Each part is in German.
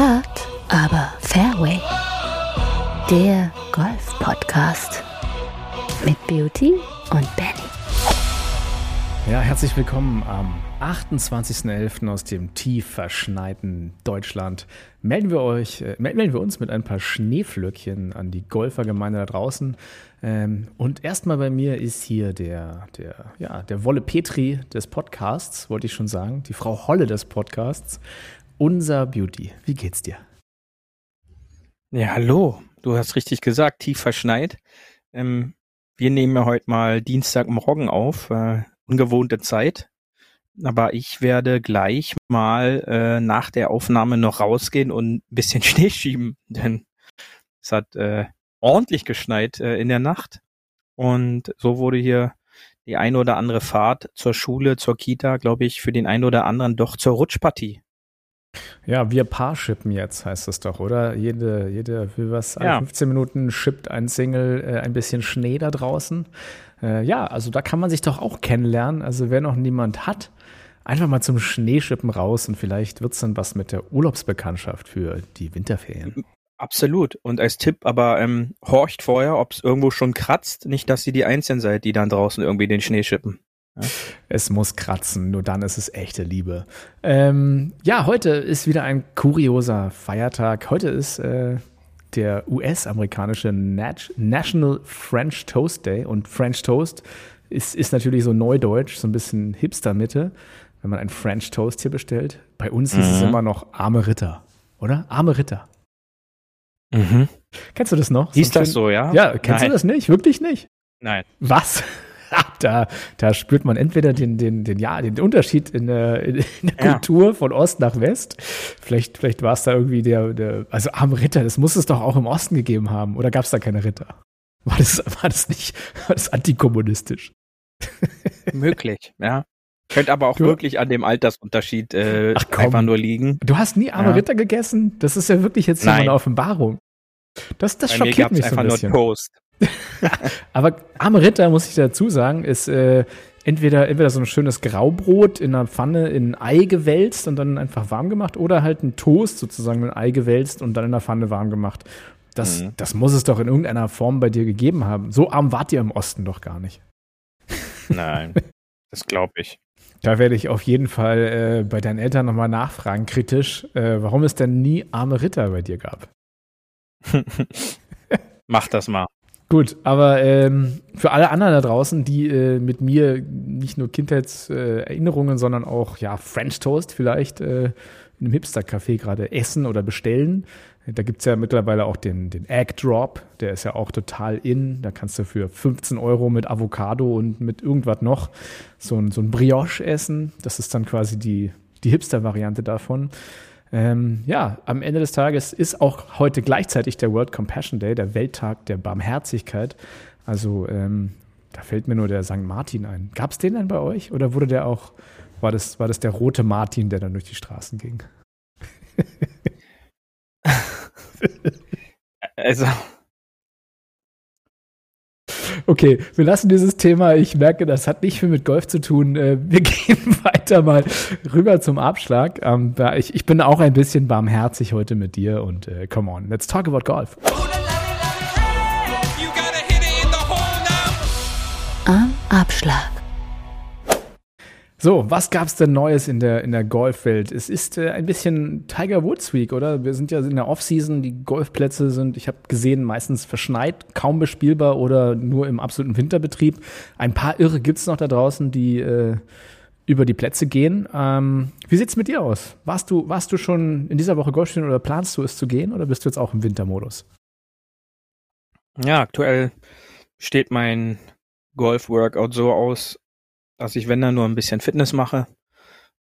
Hard, aber Fairway. Der Golf-Podcast mit Beauty und Benny. Ja, herzlich willkommen am 28.11. aus dem tief verschneiten Deutschland. Melden wir euch, äh, melden wir uns mit ein paar Schneeflöckchen an die Golfergemeinde da draußen. Ähm, und erstmal bei mir ist hier der, der, ja, der Wolle Petri des Podcasts, wollte ich schon sagen, die Frau Holle des Podcasts, unser Beauty. Wie geht's dir? Ja, hallo. Du hast richtig gesagt, tief verschneit. Ähm, wir nehmen ja heute mal Dienstagmorgen auf, äh, ungewohnte Zeit. Aber ich werde gleich mal äh, nach der Aufnahme noch rausgehen und ein bisschen Schnee schieben, denn es hat äh, ordentlich geschneit äh, in der Nacht. Und so wurde hier die ein oder andere Fahrt zur Schule, zur Kita, glaube ich, für den einen oder anderen doch zur Rutschpartie. Ja, wir Paarshippen jetzt, heißt es doch, oder? Jede, jede, für was, alle 15 Minuten shippt ein Single äh, ein bisschen Schnee da draußen. Äh, ja, also da kann man sich doch auch kennenlernen. Also wer noch niemand hat, einfach mal zum Schneeschippen raus und vielleicht wird es dann was mit der Urlaubsbekanntschaft für die Winterferien. Absolut. Und als Tipp aber ähm, horcht vorher, ob es irgendwo schon kratzt, nicht, dass ihr die Einzigen seid, die dann draußen irgendwie den Schnee schippen. Ja. Es muss kratzen, nur dann ist es echte Liebe. Ähm, ja, heute ist wieder ein kurioser Feiertag. Heute ist äh, der US-amerikanische Nat National French Toast Day und French Toast ist, ist natürlich so neudeutsch, so ein bisschen Hipster-Mitte, wenn man ein French Toast hier bestellt. Bei uns mhm. ist es immer noch arme Ritter, oder? Arme Ritter. Mhm. Kennst du das noch? Hieß so das so, ja? Ja, kennst Nein. du das nicht? Wirklich nicht? Nein. Was? da, da spürt man entweder den, den, den, ja, den Unterschied in der, in der ja. Kultur von Ost nach West. Vielleicht, vielleicht war es da irgendwie der, der, also am Ritter, das muss es doch auch im Osten gegeben haben. Oder gab es da keine Ritter? War das, war das nicht, war das antikommunistisch? Möglich, ja. Könnte aber auch du, wirklich an dem Altersunterschied äh, einfach nur liegen. Du hast nie arme ja. Ritter gegessen? Das ist ja wirklich jetzt Nein. eine Offenbarung. Das, das Bei schockiert mich so ein bisschen. Nur Toast. Aber arme Ritter, muss ich dazu sagen, ist äh, entweder, entweder so ein schönes Graubrot in einer Pfanne in ein Ei gewälzt und dann einfach warm gemacht oder halt ein Toast sozusagen in ein Ei gewälzt und dann in der Pfanne warm gemacht. Das, mhm. das muss es doch in irgendeiner Form bei dir gegeben haben. So arm wart ihr im Osten doch gar nicht. Nein, das glaube ich. Da werde ich auf jeden Fall äh, bei deinen Eltern nochmal nachfragen, kritisch, äh, warum es denn nie arme Ritter bei dir gab. Mach das mal. Gut, aber ähm, für alle anderen da draußen, die äh, mit mir nicht nur Kindheitserinnerungen, äh, sondern auch ja French Toast vielleicht äh, in einem Hipster-Café gerade essen oder bestellen. Da gibt's ja mittlerweile auch den, den Egg Drop, der ist ja auch total in. Da kannst du für 15 Euro mit Avocado und mit irgendwas noch so ein, so ein Brioche essen. Das ist dann quasi die, die Hipster-Variante davon. Ähm, ja, am Ende des Tages ist auch heute gleichzeitig der World Compassion Day, der Welttag der Barmherzigkeit. Also ähm, da fällt mir nur der St. Martin ein. Gab es den denn bei euch oder wurde der auch, war das, war das der rote Martin, der dann durch die Straßen ging? also, Okay, wir lassen dieses Thema. Ich merke, das hat nicht viel mit Golf zu tun. Äh, wir gehen weiter mal rüber zum Abschlag. Ähm, ich, bin auch ein bisschen barmherzig heute mit dir und äh, come on, let's talk about golf. Am Abschlag. So, was gab's denn Neues in der, in der Golfwelt? Es ist äh, ein bisschen Tiger Woods Week, oder? Wir sind ja in der Offseason, die Golfplätze sind, ich habe gesehen, meistens verschneit, kaum bespielbar oder nur im absoluten Winterbetrieb. Ein paar Irre gibt's noch da draußen, die äh, über die Plätze gehen. Ähm, wie sieht's mit dir aus? Warst du, warst du schon in dieser Woche Golf spielen oder planst du es zu gehen oder bist du jetzt auch im Wintermodus? Ja, aktuell steht mein Golf-Workout so aus, dass ich, wenn dann nur ein bisschen Fitness mache,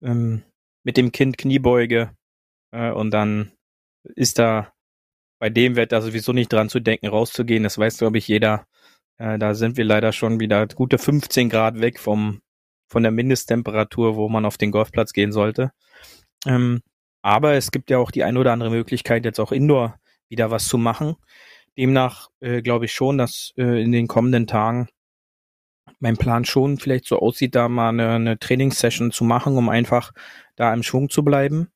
ähm, mit dem Kind Kniebeuge äh, und dann ist da bei dem Wetter sowieso nicht dran zu denken, rauszugehen. Das weiß, glaube ich, jeder. Äh, da sind wir leider schon wieder gute 15 Grad weg vom von der Mindesttemperatur, wo man auf den Golfplatz gehen sollte. Ähm, aber es gibt ja auch die ein oder andere Möglichkeit, jetzt auch indoor wieder was zu machen. Demnach äh, glaube ich schon, dass äh, in den kommenden Tagen mein Plan schon vielleicht so aussieht, da mal eine, eine Trainingssession zu machen, um einfach da im Schwung zu bleiben.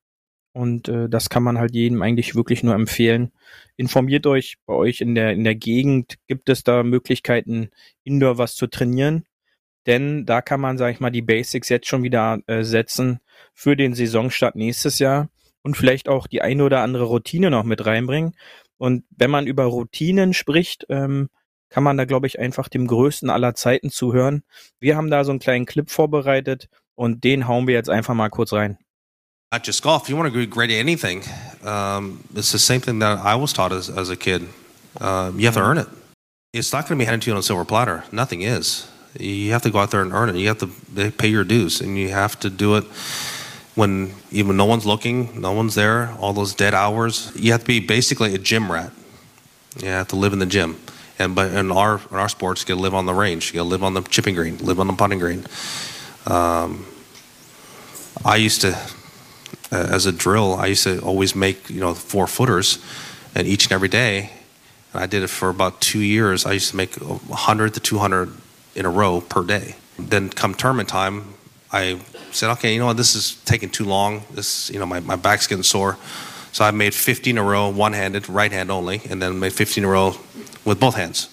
Und äh, das kann man halt jedem eigentlich wirklich nur empfehlen. Informiert euch bei euch in der, in der Gegend. Gibt es da Möglichkeiten, indoor was zu trainieren? Denn da kann man, sag ich mal, die Basics jetzt schon wieder äh, setzen für den Saisonstart nächstes Jahr und vielleicht auch die eine oder andere Routine noch mit reinbringen. Und wenn man über Routinen spricht, ähm, kann man da, glaube ich, einfach dem größten aller Zeiten zuhören. Wir haben da so einen kleinen Clip vorbereitet und den hauen wir jetzt einfach mal kurz rein. Not just golf. You want to be great at anything, um, it's the same thing that I was taught as, as a kid. Uh, you have to earn it. It's not going to be handed to you on a silver platter. Nothing is. You have to go out there and earn it. You have to pay your dues, and you have to do it when even no one's looking, no one's there. All those dead hours. You have to be basically a gym rat. You have to live in the gym. And but in our in our sports, you got to live on the range. You got to live on the chipping green, live on the putting green. Um, I used to, uh, as a drill, I used to always make you know four footers, and each and every day, and I did it for about two years. I used to make 100 to 200 in a row per day. Then come tournament time, I said, okay, you know what, this is taking too long. This, you know, my, my back's getting sore. So I made 15 in a row, one-handed, right hand only, and then made 15 in a row with both hands.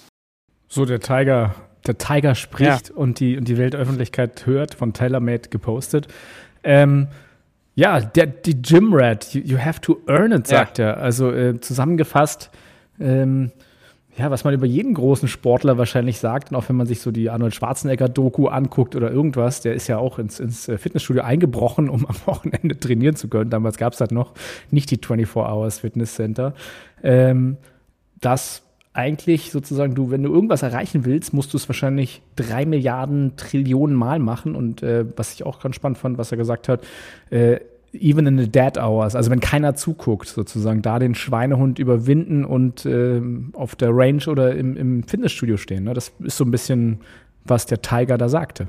So der Tiger, der Tiger spricht ja. und die und die Weltöffentlichkeit hört, von TaylorMade gepostet. Ähm, ja, der, die Gym Rat, you, you, have to earn it, sagt ja. er. Also äh, zusammengefasst, ähm, ja, was man über jeden großen Sportler wahrscheinlich sagt, und auch wenn man sich so die Arnold Schwarzenegger-Doku anguckt oder irgendwas, der ist ja auch ins, ins äh, Fitnessstudio eingebrochen, um am Wochenende trainieren zu können. Damals gab es halt noch nicht die 24 Hours Fitness Center. Ähm, das eigentlich sozusagen, du, wenn du irgendwas erreichen willst, musst du es wahrscheinlich drei Milliarden Trillionen Mal machen. Und äh, was ich auch ganz spannend fand, was er gesagt hat, äh, even in the dead hours, also wenn keiner zuguckt, sozusagen, da den Schweinehund überwinden und äh, auf der Range oder im, im Fitnessstudio stehen. Ne? Das ist so ein bisschen, was der Tiger da sagte.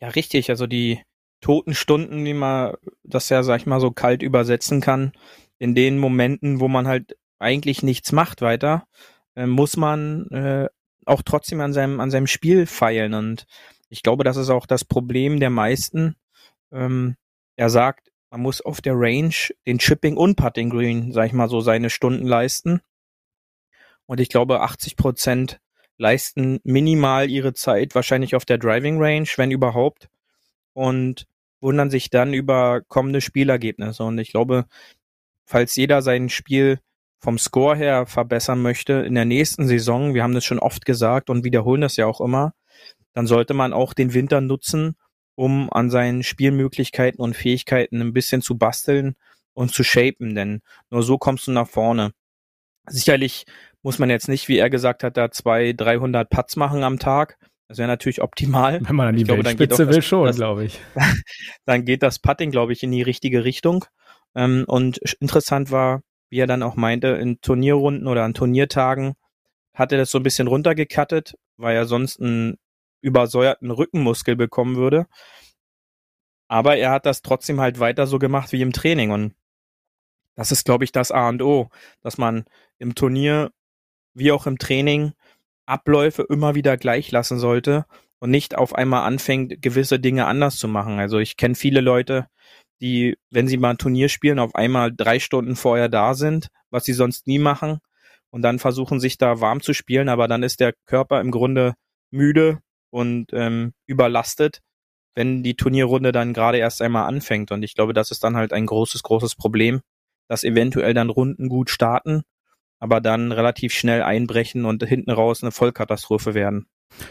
Ja, richtig. Also die toten Stunden, wie man das ja, sag ich mal, so kalt übersetzen kann, in den Momenten, wo man halt eigentlich nichts macht weiter, äh, muss man äh, auch trotzdem an seinem, an seinem Spiel feilen. Und ich glaube, das ist auch das Problem der meisten, ähm, er sagt, man muss auf der Range den Chipping und Putting Green, sag ich mal so, seine Stunden leisten. Und ich glaube, 80 Prozent leisten minimal ihre Zeit wahrscheinlich auf der Driving Range, wenn überhaupt. Und wundern sich dann über kommende Spielergebnisse. Und ich glaube, falls jeder sein Spiel vom Score her verbessern möchte in der nächsten Saison, wir haben das schon oft gesagt und wiederholen das ja auch immer, dann sollte man auch den Winter nutzen, um an seinen Spielmöglichkeiten und Fähigkeiten ein bisschen zu basteln und zu shapen, denn nur so kommst du nach vorne. Sicherlich muss man jetzt nicht, wie er gesagt hat, da zwei, 300 Putts machen am Tag. Das wäre natürlich optimal. Wenn man an die ich glaube, Weltspitze will, das, schon, glaube ich. dann geht das Putting, glaube ich, in die richtige Richtung. Ähm, und interessant war, wie er dann auch meinte, in Turnierrunden oder an Turniertagen hat er das so ein bisschen runtergekattet, weil er sonst ein übersäuerten Rückenmuskel bekommen würde. Aber er hat das trotzdem halt weiter so gemacht wie im Training. Und das ist, glaube ich, das A und O, dass man im Turnier wie auch im Training Abläufe immer wieder gleich lassen sollte und nicht auf einmal anfängt, gewisse Dinge anders zu machen. Also ich kenne viele Leute, die, wenn sie mal ein Turnier spielen, auf einmal drei Stunden vorher da sind, was sie sonst nie machen, und dann versuchen sich da warm zu spielen, aber dann ist der Körper im Grunde müde und ähm, überlastet, wenn die Turnierrunde dann gerade erst einmal anfängt. Und ich glaube, das ist dann halt ein großes, großes Problem, dass eventuell dann Runden gut starten, aber dann relativ schnell einbrechen und hinten raus eine Vollkatastrophe werden.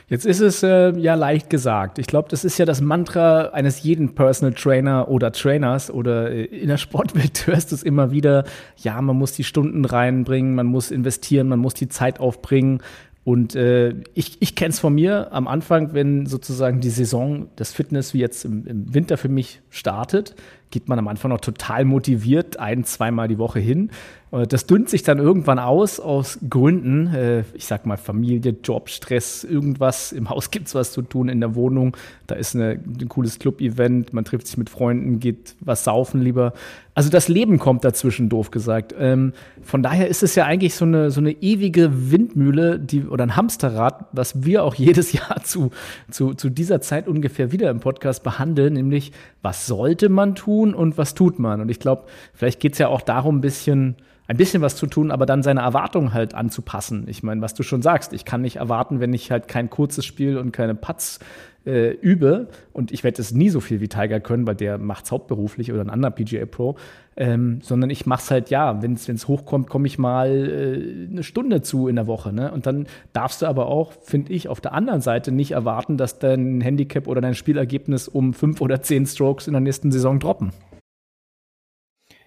Jetzt ist es äh, ja leicht gesagt. Ich glaube, das ist ja das Mantra eines jeden Personal Trainer oder Trainers oder äh, in der Sportwelt hörst du es immer wieder. Ja, man muss die Stunden reinbringen, man muss investieren, man muss die Zeit aufbringen. Und äh, ich, ich kenne es von mir am Anfang, wenn sozusagen die Saison des Fitness wie jetzt im, im Winter für mich startet, geht man am Anfang noch total motiviert ein, zweimal die Woche hin. Äh, das dünnt sich dann irgendwann aus, aus Gründen, äh, ich sag mal Familie, Job, Stress, irgendwas. Im Haus gibt's was zu tun, in der Wohnung, da ist eine, ein cooles Club-Event, man trifft sich mit Freunden, geht was saufen lieber. Also das Leben kommt dazwischen, doof gesagt. Ähm, von daher ist es ja eigentlich so eine, so eine ewige Windmühle die, oder ein Hamsterrad, was wir auch jedes Jahr zu, zu, zu dieser Zeit ungefähr wieder im Podcast behandeln, nämlich was sollte man tun und was tut man. Und ich glaube, vielleicht geht es ja auch darum, ein bisschen ein bisschen was zu tun, aber dann seine Erwartungen halt anzupassen. Ich meine, was du schon sagst, ich kann nicht erwarten, wenn ich halt kein kurzes Spiel und keine Putts äh, übe, und ich werde es nie so viel wie Tiger können, weil der macht es hauptberuflich oder ein anderer PGA Pro, ähm, sondern ich mache es halt, ja, wenn es hochkommt, komme ich mal äh, eine Stunde zu in der Woche. Ne? Und dann darfst du aber auch, finde ich, auf der anderen Seite nicht erwarten, dass dein Handicap oder dein Spielergebnis um fünf oder zehn Strokes in der nächsten Saison droppen.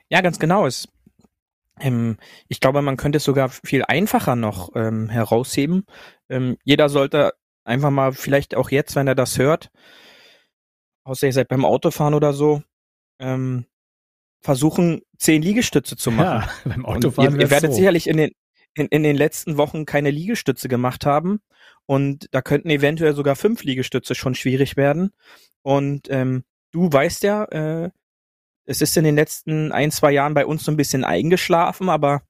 Ja, ganz genau. Es ähm, ich glaube, man könnte es sogar viel einfacher noch ähm, herausheben. Ähm, jeder sollte einfach mal, vielleicht auch jetzt, wenn er das hört, außer ihr seid beim Autofahren oder so, ähm, versuchen, zehn Liegestütze zu machen. Ja, beim Autofahren ihr, ihr werdet so. sicherlich in den, in, in den letzten Wochen keine Liegestütze gemacht haben. Und da könnten eventuell sogar fünf Liegestütze schon schwierig werden. Und ähm, du weißt ja, äh, es ist in den letzten ein, zwei Jahren bei uns so ein bisschen eingeschlafen, aber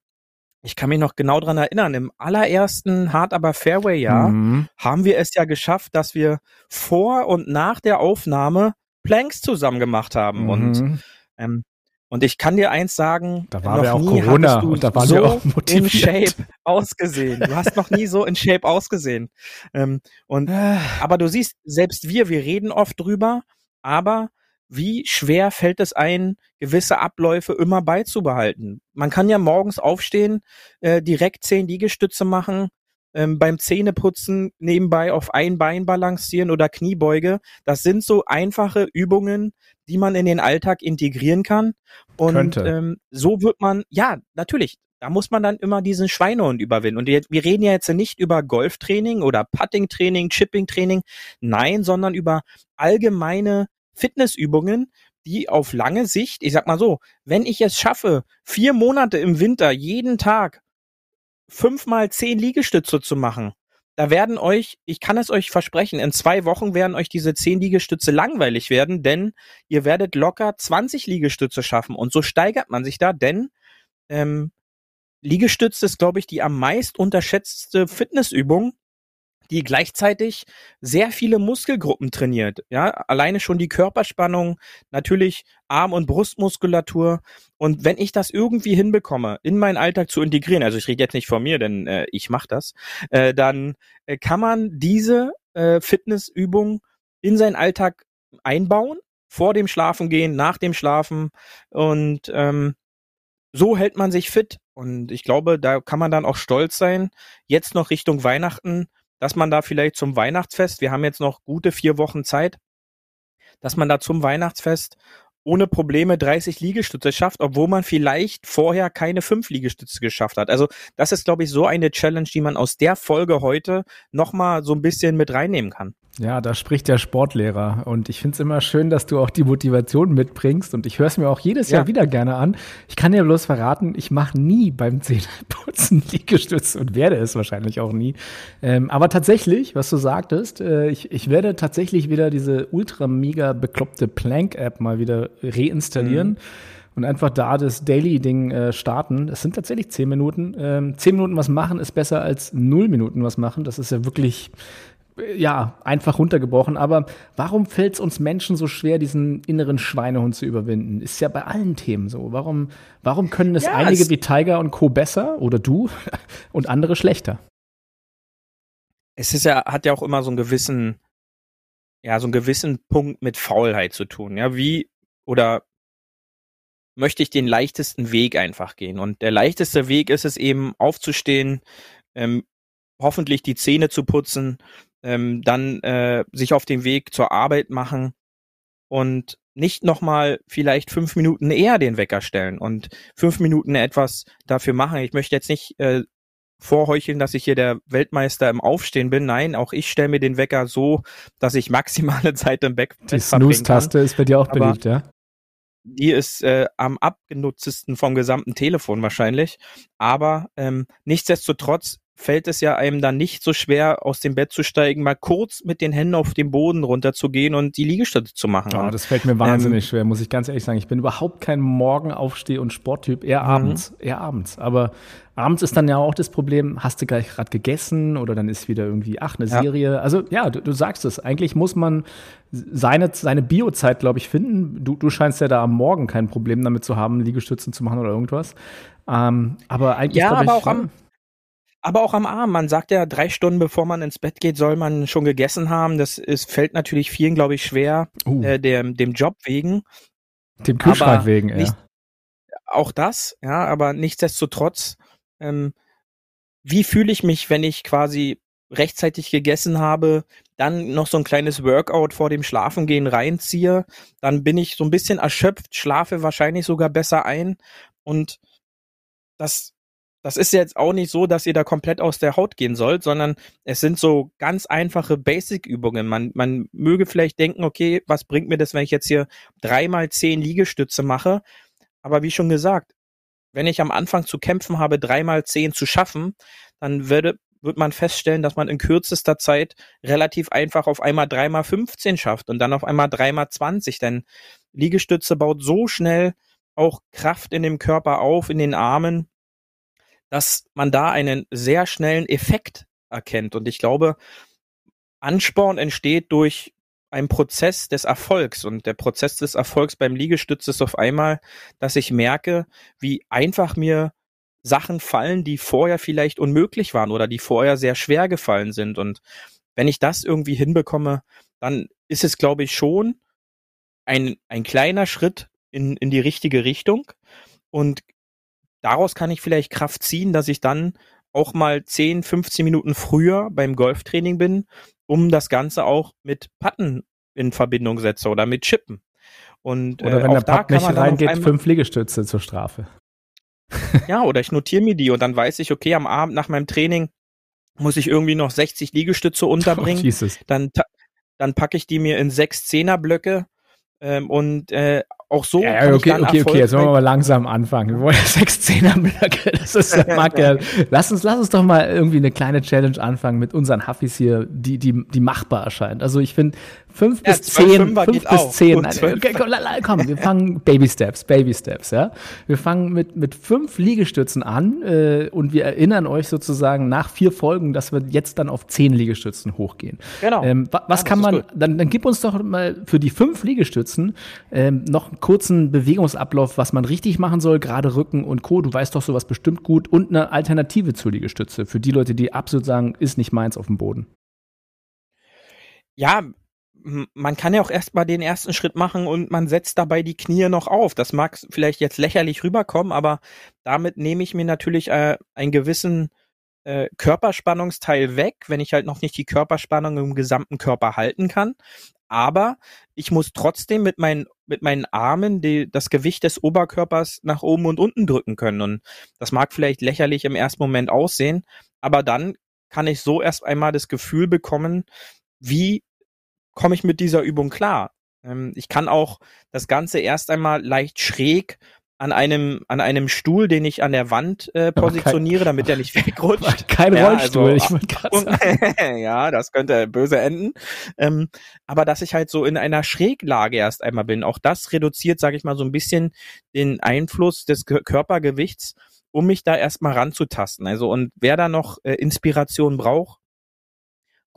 ich kann mich noch genau dran erinnern, im allerersten Hard aber Fairway Jahr mhm. haben wir es ja geschafft, dass wir vor und nach der Aufnahme Planks zusammen gemacht haben mhm. und ähm, und ich kann dir eins sagen, da war noch auch nie Corona du und da waren so wir auch motiviert. in Shape ausgesehen. Du hast noch nie so in Shape ausgesehen. Ähm, und aber du siehst, selbst wir, wir reden oft drüber, aber wie schwer fällt es ein, gewisse Abläufe immer beizubehalten? Man kann ja morgens aufstehen, äh, direkt zehn Liegestütze machen, ähm, beim Zähneputzen nebenbei auf ein Bein balancieren oder Kniebeuge. Das sind so einfache Übungen, die man in den Alltag integrieren kann. Und ähm, so wird man, ja, natürlich, da muss man dann immer diesen Schweinehund überwinden. Und wir reden ja jetzt nicht über Golftraining oder Puttingtraining, Chippingtraining, nein, sondern über allgemeine Fitnessübungen, die auf lange Sicht, ich sag mal so, wenn ich es schaffe, vier Monate im Winter jeden Tag fünfmal zehn Liegestütze zu machen, da werden euch, ich kann es euch versprechen, in zwei Wochen werden euch diese zehn Liegestütze langweilig werden, denn ihr werdet locker 20 Liegestütze schaffen. Und so steigert man sich da, denn ähm, Liegestütze ist, glaube ich, die am meist unterschätzte Fitnessübung, die gleichzeitig sehr viele Muskelgruppen trainiert. Ja, alleine schon die Körperspannung, natürlich Arm- und Brustmuskulatur. Und wenn ich das irgendwie hinbekomme, in meinen Alltag zu integrieren, also ich rede jetzt nicht von mir, denn äh, ich mache das, äh, dann äh, kann man diese äh, Fitnessübung in seinen Alltag einbauen, vor dem Schlafen gehen, nach dem Schlafen und ähm, so hält man sich fit. Und ich glaube, da kann man dann auch stolz sein, jetzt noch Richtung Weihnachten dass man da vielleicht zum Weihnachtsfest, wir haben jetzt noch gute vier Wochen Zeit, dass man da zum Weihnachtsfest ohne Probleme 30 Liegestütze schafft, obwohl man vielleicht vorher keine fünf Liegestütze geschafft hat. Also das ist, glaube ich, so eine Challenge, die man aus der Folge heute nochmal so ein bisschen mit reinnehmen kann. Ja, da spricht der Sportlehrer. Und ich finde es immer schön, dass du auch die Motivation mitbringst. Und ich höre es mir auch jedes ja. Jahr wieder gerne an. Ich kann dir bloß verraten, ich mache nie beim Zähneputzen Liegestütz und werde es wahrscheinlich auch nie. Ähm, aber tatsächlich, was du sagtest, äh, ich, ich werde tatsächlich wieder diese ultra mega bekloppte Plank-App mal wieder reinstallieren. Mhm und einfach da das Daily-Ding äh, starten. Es sind tatsächlich zehn Minuten. Ähm, zehn Minuten was machen ist besser als null Minuten was machen. Das ist ja wirklich ja, einfach runtergebrochen. Aber warum fällt es uns Menschen so schwer, diesen inneren Schweinehund zu überwinden? Ist ja bei allen Themen so. Warum, warum können es ja, einige es wie Tiger und Co. besser oder du und andere schlechter? Es ist ja, hat ja auch immer so einen gewissen, ja, so einen gewissen Punkt mit Faulheit zu tun. Ja, wie oder möchte ich den leichtesten Weg einfach gehen? Und der leichteste Weg ist es eben aufzustehen, ähm, hoffentlich die Zähne zu putzen, ähm, dann äh, sich auf den Weg zur Arbeit machen und nicht nochmal vielleicht fünf Minuten eher den Wecker stellen und fünf Minuten etwas dafür machen. Ich möchte jetzt nicht äh, vorheucheln, dass ich hier der Weltmeister im Aufstehen bin. Nein, auch ich stelle mir den Wecker so, dass ich maximale Zeit im Bett Die Snooze-Taste ist bei dir auch beliebt, ja? Die ist äh, am abgenutztesten vom gesamten Telefon wahrscheinlich. Aber ähm, nichtsdestotrotz fällt es ja einem dann nicht so schwer, aus dem Bett zu steigen, mal kurz mit den Händen auf den Boden runterzugehen und die Liegestütze zu machen. Ja, das fällt mir wahnsinnig ähm, schwer, muss ich ganz ehrlich sagen. Ich bin überhaupt kein Morgenaufsteh- und Sporttyp, eher mhm. abends, eher abends. Aber abends ist dann ja auch das Problem, hast du gleich gerade gegessen oder dann ist wieder irgendwie, ach, eine ja. Serie. Also ja, du, du, sagst es. Eigentlich muss man seine, seine Biozeit, glaube ich, finden. Du, du scheinst ja da am Morgen kein Problem damit zu haben, Liegestützen zu machen oder irgendwas. Ähm, aber eigentlich. Ja, aber ich, auch am, aber auch am Abend. Man sagt ja, drei Stunden bevor man ins Bett geht, soll man schon gegessen haben. Das ist, fällt natürlich vielen, glaube ich, schwer, uh. äh, dem, dem Job wegen. Dem Kühlschrank aber wegen, ja. auch das, ja, aber nichtsdestotrotz, ähm, wie fühle ich mich, wenn ich quasi rechtzeitig gegessen habe, dann noch so ein kleines Workout vor dem Schlafengehen reinziehe, dann bin ich so ein bisschen erschöpft, schlafe wahrscheinlich sogar besser ein und das das ist jetzt auch nicht so, dass ihr da komplett aus der Haut gehen sollt, sondern es sind so ganz einfache Basic-Übungen. Man, man möge vielleicht denken, okay, was bringt mir das, wenn ich jetzt hier dreimal zehn Liegestütze mache? Aber wie schon gesagt, wenn ich am Anfang zu kämpfen habe, dreimal zehn zu schaffen, dann würde, wird man feststellen, dass man in kürzester Zeit relativ einfach auf einmal dreimal 15 schafft und dann auf einmal dreimal 20, denn Liegestütze baut so schnell auch Kraft in dem Körper auf, in den Armen, dass man da einen sehr schnellen Effekt erkennt. Und ich glaube, Ansporn entsteht durch einen Prozess des Erfolgs. Und der Prozess des Erfolgs beim Liegestütz ist auf einmal, dass ich merke, wie einfach mir Sachen fallen, die vorher vielleicht unmöglich waren oder die vorher sehr schwer gefallen sind. Und wenn ich das irgendwie hinbekomme, dann ist es, glaube ich, schon ein, ein kleiner Schritt in, in die richtige Richtung. Und daraus kann ich vielleicht Kraft ziehen, dass ich dann auch mal 10, 15 Minuten früher beim Golftraining bin, um das Ganze auch mit Patten in Verbindung setze oder mit Chippen. Und, oder äh, wenn der Putt nicht reingeht, fünf Liegestütze zur Strafe. ja, oder ich notiere mir die und dann weiß ich, okay, am Abend nach meinem Training muss ich irgendwie noch 60 Liegestütze unterbringen. Oh, dann, dann packe ich die mir in sechs Zehnerblöcke ähm, und äh, auch so. Ja, okay, okay, okay, jetzt wollen wir mal langsam anfangen. Wir wollen ja sechs Zehnerblöcke. Das ist mag ja. Lass uns, lass uns doch mal irgendwie eine kleine Challenge anfangen mit unseren Huffis hier, die, die, die machbar erscheint. Also ich finde, fünf ja, bis zehn, fünf bis auch. zehn. Okay, komm, komm, wir fangen Baby Steps, Baby Steps, ja. Wir fangen mit, mit fünf Liegestützen an äh, und wir erinnern euch sozusagen nach vier Folgen, dass wir jetzt dann auf zehn Liegestützen hochgehen. Genau. Ähm, was ja, kann man, dann, dann gib uns doch mal für die fünf Liegestützen ähm, noch kurzen Bewegungsablauf, was man richtig machen soll, gerade Rücken und Co. Du weißt doch sowas bestimmt gut und eine Alternative zur Liegestütze für die Leute, die absolut sagen, ist nicht meins auf dem Boden. Ja, man kann ja auch erstmal den ersten Schritt machen und man setzt dabei die Knie noch auf. Das mag vielleicht jetzt lächerlich rüberkommen, aber damit nehme ich mir natürlich äh, einen gewissen äh, Körperspannungsteil weg, wenn ich halt noch nicht die Körperspannung im gesamten Körper halten kann aber ich muss trotzdem mit meinen, mit meinen Armen die, das Gewicht des Oberkörpers nach oben und unten drücken können. Und das mag vielleicht lächerlich im ersten Moment aussehen, aber dann kann ich so erst einmal das Gefühl bekommen, wie komme ich mit dieser Übung klar? Ähm, ich kann auch das Ganze erst einmal leicht schräg an einem an einem Stuhl, den ich an der Wand äh, positioniere, kein, damit er nicht wegrutscht. Kein ja, Rollstuhl, also, ich wollte gerade sagen. ja, das könnte böse enden. Ähm, aber dass ich halt so in einer Schräglage erst einmal bin, auch das reduziert, sage ich mal, so ein bisschen den Einfluss des Körpergewichts, um mich da erstmal ranzutasten. Also und wer da noch äh, Inspiration braucht,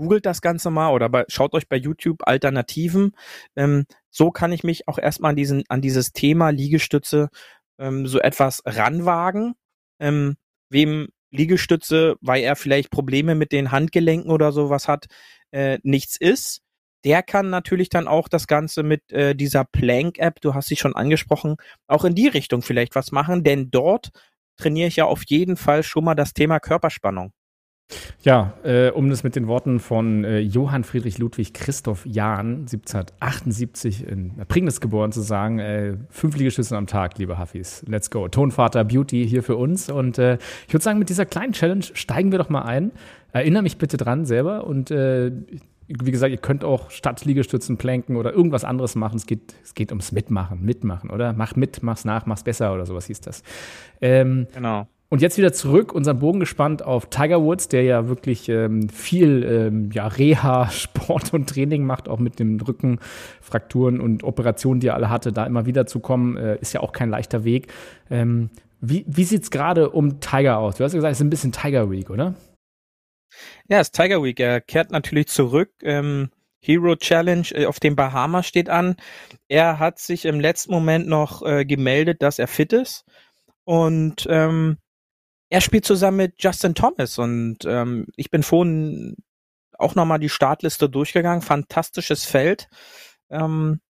googelt das Ganze mal oder bei, schaut euch bei YouTube Alternativen. Ähm, so kann ich mich auch erstmal an, diesen, an dieses Thema Liegestütze ähm, so etwas ranwagen. Ähm, wem Liegestütze, weil er vielleicht Probleme mit den Handgelenken oder sowas hat, äh, nichts ist, der kann natürlich dann auch das Ganze mit äh, dieser Plank-App, du hast sie schon angesprochen, auch in die Richtung vielleicht was machen, denn dort trainiere ich ja auf jeden Fall schon mal das Thema Körperspannung. Ja, äh, um das mit den Worten von äh, Johann Friedrich Ludwig Christoph Jahn, 1778 in Pringles geboren, zu sagen, äh, fünf Liegestützen am Tag, liebe Huffis. Let's go. Tonvater Beauty hier für uns. Und äh, ich würde sagen, mit dieser kleinen Challenge steigen wir doch mal ein. Erinnere mich bitte dran selber und äh, wie gesagt, ihr könnt auch statt Liegestützen planken oder irgendwas anderes machen. Es geht, es geht ums Mitmachen, Mitmachen, oder? Mach mit, mach's nach, mach's besser oder sowas hieß das. Ähm, genau. Und jetzt wieder zurück, unseren Bogen gespannt auf Tiger Woods, der ja wirklich ähm, viel ähm, ja, Reha, Sport und Training macht, auch mit dem Rückenfrakturen und Operationen, die er alle hatte, da immer wieder zu kommen, äh, ist ja auch kein leichter Weg. Ähm, wie wie sieht es gerade um Tiger aus? Du hast ja gesagt, es ist ein bisschen Tiger Week, oder? Ja, es ist Tiger Week. Er kehrt natürlich zurück. Ähm, Hero Challenge äh, auf dem Bahamas steht an. Er hat sich im letzten Moment noch äh, gemeldet, dass er fit ist. Und ähm, er spielt zusammen mit Justin Thomas und ähm, ich bin vorhin auch nochmal die Startliste durchgegangen. Fantastisches Feld. Ähm,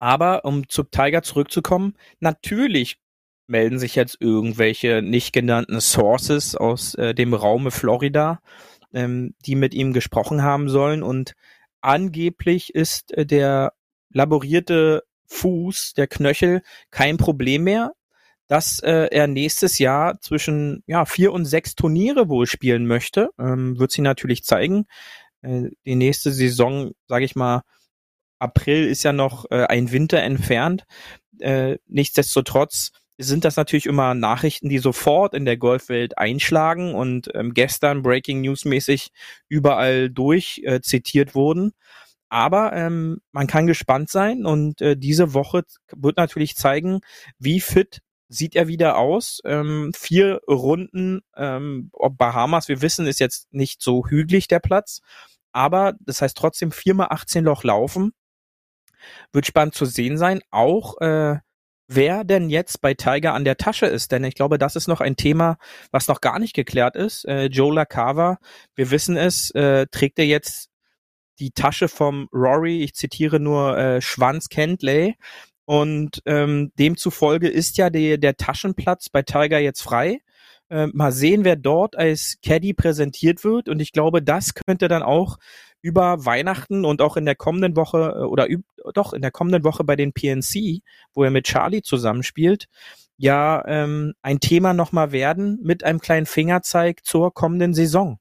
aber um zu Tiger zurückzukommen, natürlich melden sich jetzt irgendwelche nicht genannten Sources aus äh, dem Raume Florida, ähm, die mit ihm gesprochen haben sollen. Und angeblich ist äh, der laborierte Fuß, der Knöchel, kein Problem mehr dass äh, er nächstes Jahr zwischen ja, vier und sechs Turniere wohl spielen möchte. Ähm, wird sie natürlich zeigen. Äh, die nächste Saison, sage ich mal, April ist ja noch äh, ein Winter entfernt. Äh, nichtsdestotrotz sind das natürlich immer Nachrichten, die sofort in der Golfwelt einschlagen und ähm, gestern Breaking News mäßig überall durch äh, zitiert wurden. Aber ähm, man kann gespannt sein und äh, diese Woche wird natürlich zeigen, wie fit sieht er wieder aus. Ähm, vier Runden, ähm, Bahamas, wir wissen, ist jetzt nicht so hügelig der Platz. Aber das heißt trotzdem viermal 18 Loch laufen. Wird spannend zu sehen sein. Auch äh, wer denn jetzt bei Tiger an der Tasche ist. Denn ich glaube, das ist noch ein Thema, was noch gar nicht geklärt ist. Äh, Joe LaCava, wir wissen es, äh, trägt er jetzt die Tasche vom Rory, ich zitiere nur äh, Schwanz Kentley, und ähm, demzufolge ist ja der, der Taschenplatz bei Tiger jetzt frei. Äh, mal sehen, wer dort als Caddy präsentiert wird. Und ich glaube, das könnte dann auch über Weihnachten und auch in der kommenden Woche äh, oder doch in der kommenden Woche bei den PNC, wo er mit Charlie zusammenspielt, ja ähm, ein Thema nochmal werden mit einem kleinen Fingerzeig zur kommenden Saison.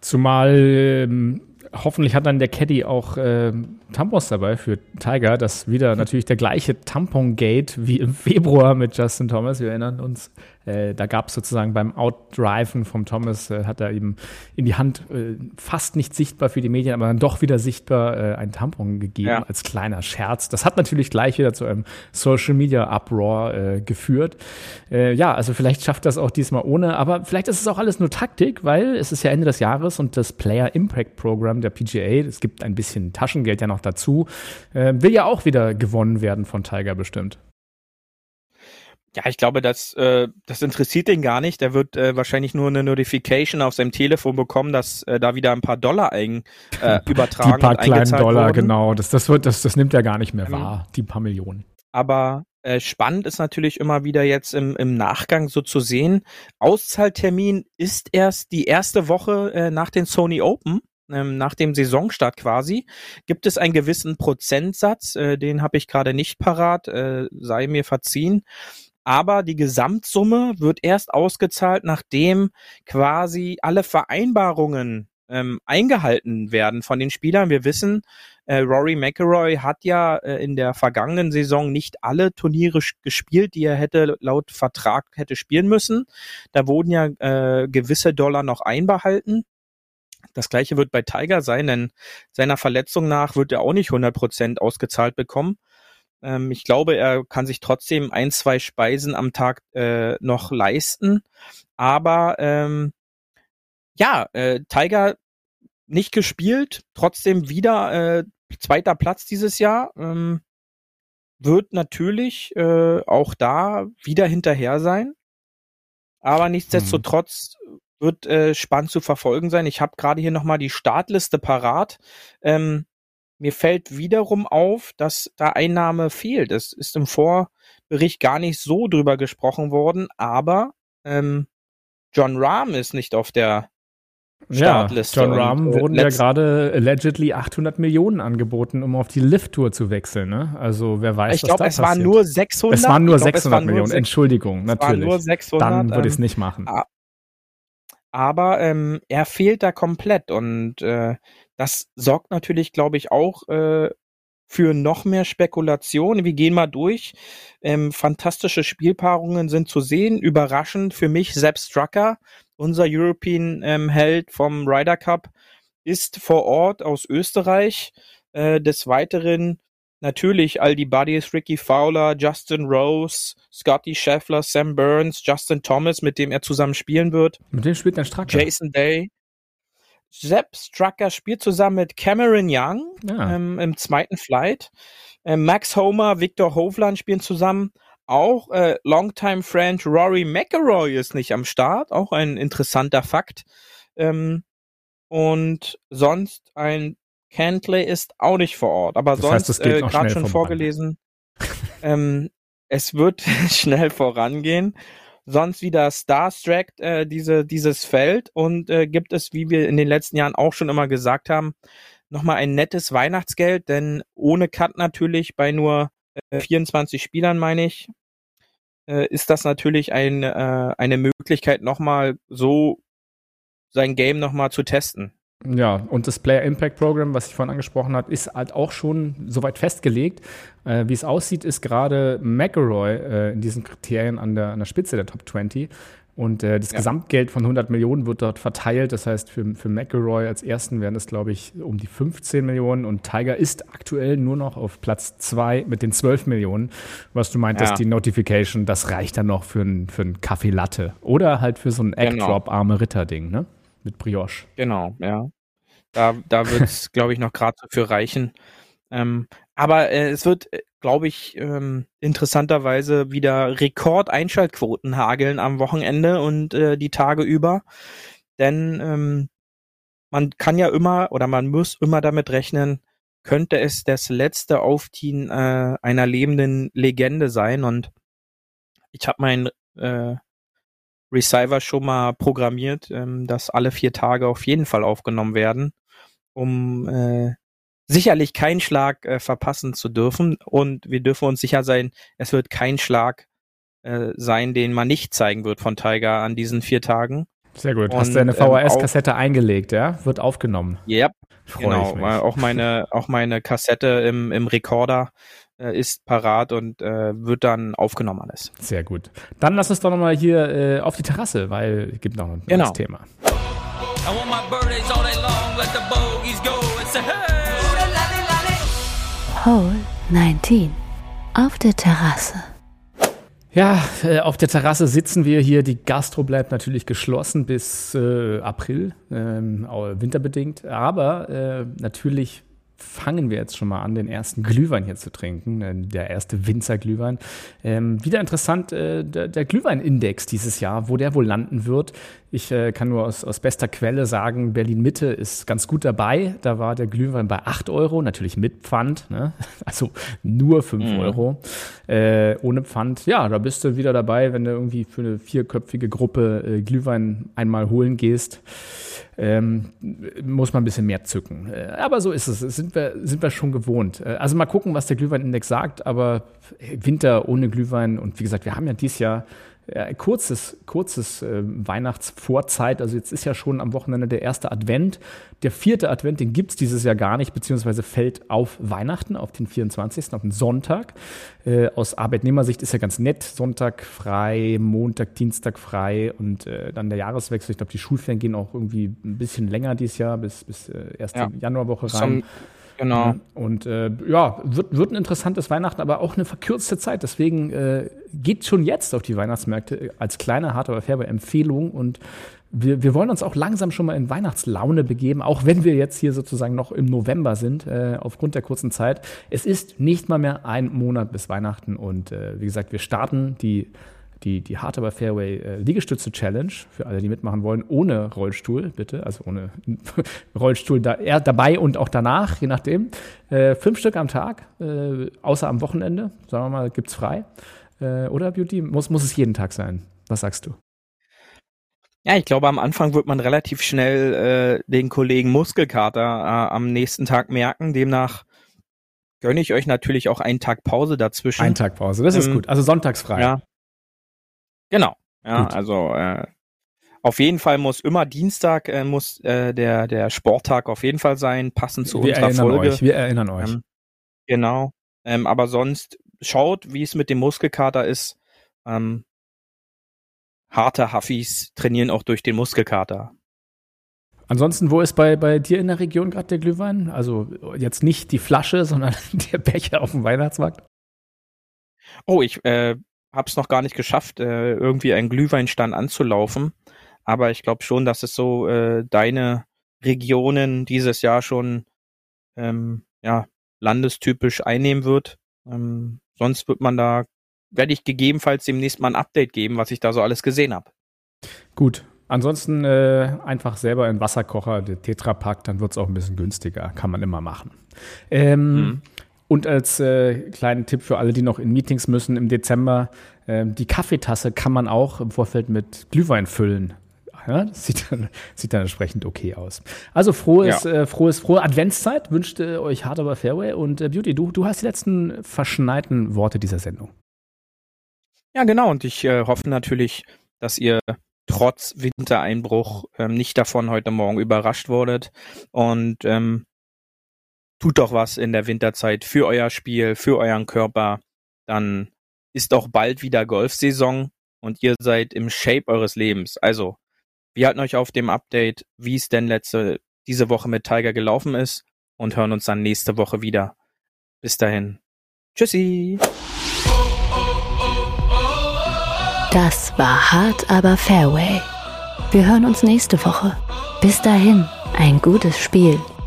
Zumal ähm, hoffentlich hat dann der Caddy auch äh, Tampons dabei für Tiger. Das wieder natürlich der gleiche Tampon-Gate wie im Februar mit Justin Thomas. Wir erinnern uns, äh, da gab es sozusagen beim Outdriven vom Thomas, äh, hat er eben in die Hand äh, fast nicht sichtbar für die Medien, aber dann doch wieder sichtbar äh, ein Tampon gegeben ja. als kleiner Scherz. Das hat natürlich gleich wieder zu einem Social Media Uproar äh, geführt. Äh, ja, also vielleicht schafft das auch diesmal ohne, aber vielleicht ist es auch alles nur Taktik, weil es ist ja Ende des Jahres und das Player Impact Program der PGA, es gibt ein bisschen Taschengeld ja noch dazu, äh, will ja auch wieder gewonnen werden von Tiger bestimmt. Ja, ich glaube, das, äh, das interessiert den gar nicht. Der wird äh, wahrscheinlich nur eine Notification auf seinem Telefon bekommen, dass äh, da wieder ein paar Dollar ein, äh, übertragen Die paar kleinen Dollar, wurden. genau. Das, das, wird, das, das nimmt er gar nicht mehr mhm. wahr, die paar Millionen. Aber äh, spannend ist natürlich immer wieder jetzt im, im Nachgang so zu sehen. Auszahltermin ist erst die erste Woche äh, nach den Sony Open ähm, nach dem Saisonstart quasi, gibt es einen gewissen Prozentsatz, äh, den habe ich gerade nicht parat, äh, sei mir verziehen. Aber die Gesamtsumme wird erst ausgezahlt, nachdem quasi alle Vereinbarungen ähm, eingehalten werden von den Spielern. Wir wissen, äh, Rory McIlroy hat ja äh, in der vergangenen Saison nicht alle Turniere gespielt, die er hätte laut Vertrag hätte spielen müssen. Da wurden ja äh, gewisse Dollar noch einbehalten. Das gleiche wird bei Tiger sein, denn seiner Verletzung nach wird er auch nicht 100% ausgezahlt bekommen. Ähm, ich glaube, er kann sich trotzdem ein, zwei Speisen am Tag äh, noch leisten. Aber ähm, ja, äh, Tiger nicht gespielt, trotzdem wieder äh, zweiter Platz dieses Jahr. Ähm, wird natürlich äh, auch da wieder hinterher sein. Aber nichtsdestotrotz mhm wird äh, spannend zu verfolgen sein. Ich habe gerade hier nochmal die Startliste parat. Ähm, mir fällt wiederum auf, dass da Einnahme fehlt. Es ist im Vorbericht gar nicht so drüber gesprochen worden, aber ähm, John Rahm ist nicht auf der Startliste. Ja, John Rahm und, äh, wurden ja gerade allegedly 800 Millionen angeboten, um auf die Lift-Tour zu wechseln. Ne? Also wer weiß, ich was glaub, da es passiert. waren nur 600. Es waren nur glaub, 600 waren Millionen. Nur Entschuldigung, natürlich. Nur 600, Dann würde ich es nicht machen. Aber ähm, er fehlt da komplett und äh, das sorgt natürlich, glaube ich, auch äh, für noch mehr Spekulation. Wir gehen mal durch. Ähm, fantastische Spielpaarungen sind zu sehen. Überraschend für mich Sepp Strucker, unser European ähm, Held vom Ryder Cup, ist vor Ort aus Österreich. Äh, des Weiteren natürlich all die Buddies, Ricky Fowler, Justin Rose, Scotty Scheffler, Sam Burns, Justin Thomas, mit dem er zusammen spielen wird. Mit dem spielt er Stracker. Jason Day. Sepp Strucker spielt zusammen mit Cameron Young Ja. ähm, im zweiten Flight. Äh, Max Homer, Victor Hovland spielen zusammen. Auch äh, Longtime Friend Rory McIlroy ist nicht am Start. Auch ein interessanter Fakt. Ähm, und sonst ein Cantley ist auch nicht vor Ort. Aber Das heißt, sonst geht äh, gerade schon vorgelesen. ähm, es wird schnell vorangehen. Sonst wieder Starstruck äh, diese, dieses Feld und äh, gibt es, wie wir in den letzten Jahren auch schon immer gesagt haben, nochmal ein nettes Weihnachtsgeld, denn ohne Cut natürlich bei nur äh, 24 Spielern, meine ich, äh, ist das natürlich ein, äh, eine Möglichkeit, nochmal so sein Game nochmal zu testen. Ja, und das Player Impact Program, was ich vorhin angesprochen habe, ist halt auch schon soweit festgelegt. Äh, wie es aussieht, ist gerade McElroy äh, in diesen Kriterien an der, an der Spitze der Top 20. Und äh, das Ja. Gesamtgeld von 100 Millionen wird dort verteilt. Das heißt, für, für McElroy als ersten wären es, glaube ich, um die 15 Millionen. Und Tiger ist aktuell nur noch auf Platz 2 mit den 12 Millionen. Was du meintest, Ja. die Notification, das reicht dann noch für einen für einen Kaffee Latte. Oder halt für so ein Genau. Egg-Drop-arme Ritter-Ding, ne? Mit Brioche. Genau, ja. Da, da wird es, glaube ich, noch gerade so für reichen. Ähm, aber äh, es wird, glaube ich, ähm, interessanterweise wieder Rekord-Einschaltquoten hageln am Wochenende und äh, die Tage über. Denn ähm, man kann ja immer oder man muss immer damit rechnen, könnte es das letzte Aufziehen äh, einer lebenden Legende sein. Und ich habe mein äh, Receiver schon mal programmiert, ähm, dass alle vier Tage auf jeden Fall aufgenommen werden, um äh, sicherlich keinen Schlag äh, verpassen zu dürfen. Und wir dürfen uns sicher sein, es wird kein Schlag äh, sein, den man nicht zeigen wird von Tiger an diesen vier Tagen. Sehr gut. Und, Hast du eine ähm, VHS-Kassette eingelegt, ja? Wird aufgenommen. Yep, Freue genau. weil Auch meine, auch meine Kassette im, im Rekorder äh, ist parat und äh, wird dann aufgenommen alles. Sehr gut. Dann lass uns doch nochmal hier äh, auf die Terrasse, weil es gibt noch ein Genau. Thema. I want my birthdays all day long, let the bogeys go and say hey. Hole 19. Auf der Terrasse. Ja, äh, auf der Terrasse sitzen wir hier. Die Gastro bleibt natürlich geschlossen bis äh, April, ähm, winterbedingt. Aber äh, natürlich fangen wir jetzt schon mal an, den ersten Glühwein hier zu trinken, äh, der erste Winzerglühwein. Ähm, wieder interessant, äh, der, der Glühweinindex dieses Jahr, wo der wohl landen wird. Ich äh, kann nur aus, aus bester Quelle sagen, Berlin Mitte ist ganz gut dabei. Da war der Glühwein bei 8 Euro, natürlich mit Pfand, ne? also nur 5 Euro äh, ohne Pfand. Ja, da bist du wieder dabei, wenn du irgendwie für eine vierköpfige Gruppe äh, Glühwein einmal holen gehst. Ähm, muss man ein bisschen mehr zücken. Äh, aber so ist es. Sind wir, sind wir schon gewohnt. Äh, also mal gucken, was der Glühweinindex sagt. Aber Winter ohne Glühwein und wie gesagt, wir haben ja dieses Jahr äh, kurzes, kurzes äh, Weihnachtsvorzeit. Also jetzt ist ja schon am Wochenende der erste Advent. Der vierte Advent, den gibt's dieses Jahr gar nicht, beziehungsweise fällt auf Weihnachten, auf den 24., auf den Sonntag. Äh, aus Arbeitnehmersicht ist ja ganz nett. Sonntag frei, Montag, Dienstag frei und äh, dann der Jahreswechsel. Ich glaube, die Schulferien gehen auch irgendwie ein bisschen länger dieses Jahr, bis, bis äh, erste Ja. Januarwoche Zum- rein. Genau. Ja, Und äh, ja, wird, wird ein interessantes Weihnachten, aber auch eine verkürzte Zeit. Deswegen äh, geht schon jetzt auf die Weihnachtsmärkte äh, als kleine, harte aber faire Empfehlung. Und wir, wir wollen uns auch langsam schon mal in Weihnachtslaune begeben, auch wenn wir jetzt hier sozusagen noch im November sind, äh, aufgrund der kurzen Zeit. Es ist nicht mal mehr ein Monat bis Weihnachten. Und äh, wie gesagt, wir starten die die, die Hard aber Fairway äh, Liegestütze Challenge für alle, die mitmachen wollen, ohne Rollstuhl, bitte, also ohne Rollstuhl da, eher dabei und auch danach, je nachdem. Äh, fünf Stück am Tag, äh, außer am Wochenende, sagen wir mal, gibt's frei. Äh, oder Beauty? Muss, muss es jeden Tag sein? Was sagst du? Ja, ich glaube, am Anfang wird man relativ schnell äh, den Kollegen Muskelkater äh, am nächsten Tag merken. Demnach gönne ich euch natürlich auch einen Tag Pause dazwischen. Ein Tag Pause, das ist Ähm, gut. Also sonntags frei. Ja. Genau. Ja, Gut. also äh, auf jeden Fall muss immer Dienstag äh, muss äh, der der Sporttag auf jeden Fall sein, passend zu wir unserer erinnern Folge. euch, wir erinnern euch. Ähm, Genau. Ähm, aber sonst schaut, wie es mit dem Muskelkater ist. Ähm, harte Huffis trainieren auch durch den Muskelkater. Ansonsten, wo ist bei, bei dir in der Region gerade der Glühwein? Also jetzt nicht die Flasche, sondern der Becher auf dem Weihnachtsmarkt? Oh, ich äh, habe es noch gar nicht geschafft, äh, irgendwie einen Glühweinstand anzulaufen. Aber ich glaube schon, dass es so äh, deine Regionen dieses Jahr schon ähm, ja, landestypisch einnehmen wird. Ähm, sonst wird man da, werde ich gegebenenfalls demnächst mal ein Update geben, was ich da so alles gesehen habe. Gut. Ansonsten äh, einfach selber in Wasserkocher, der Tetrapack, dann wird es auch ein bisschen günstiger. Kann man immer machen. Ähm, mhm. Und als äh, kleinen Tipp für alle, die noch in Meetings müssen im Dezember, äh, die Kaffeetasse kann man auch im Vorfeld mit Glühwein füllen. Ja, das sieht dann, sieht dann entsprechend okay aus. Also frohes, ja. äh, frohes, frohe Adventszeit wünscht äh, euch Hard aber Fairway und äh, Beauty, du, du hast die letzten verschneiten Worte dieser Sendung. Ja, genau. Und ich äh, hoffe natürlich, dass ihr trotz Wintereinbruch ähm, nicht davon heute Morgen überrascht wurdet. Und ähm, tut doch was in der Winterzeit für euer Spiel, für euren Körper. Dann ist auch bald wieder Golfsaison und ihr seid im Shape eures Lebens. Also wir halten euch auf dem Update, wie es denn letzte, diese Woche mit Tiger gelaufen ist und hören uns dann nächste Woche wieder. Bis dahin. Tschüssi. Das war hart, aber Fairway. Wir hören uns nächste Woche. Bis dahin, ein gutes Spiel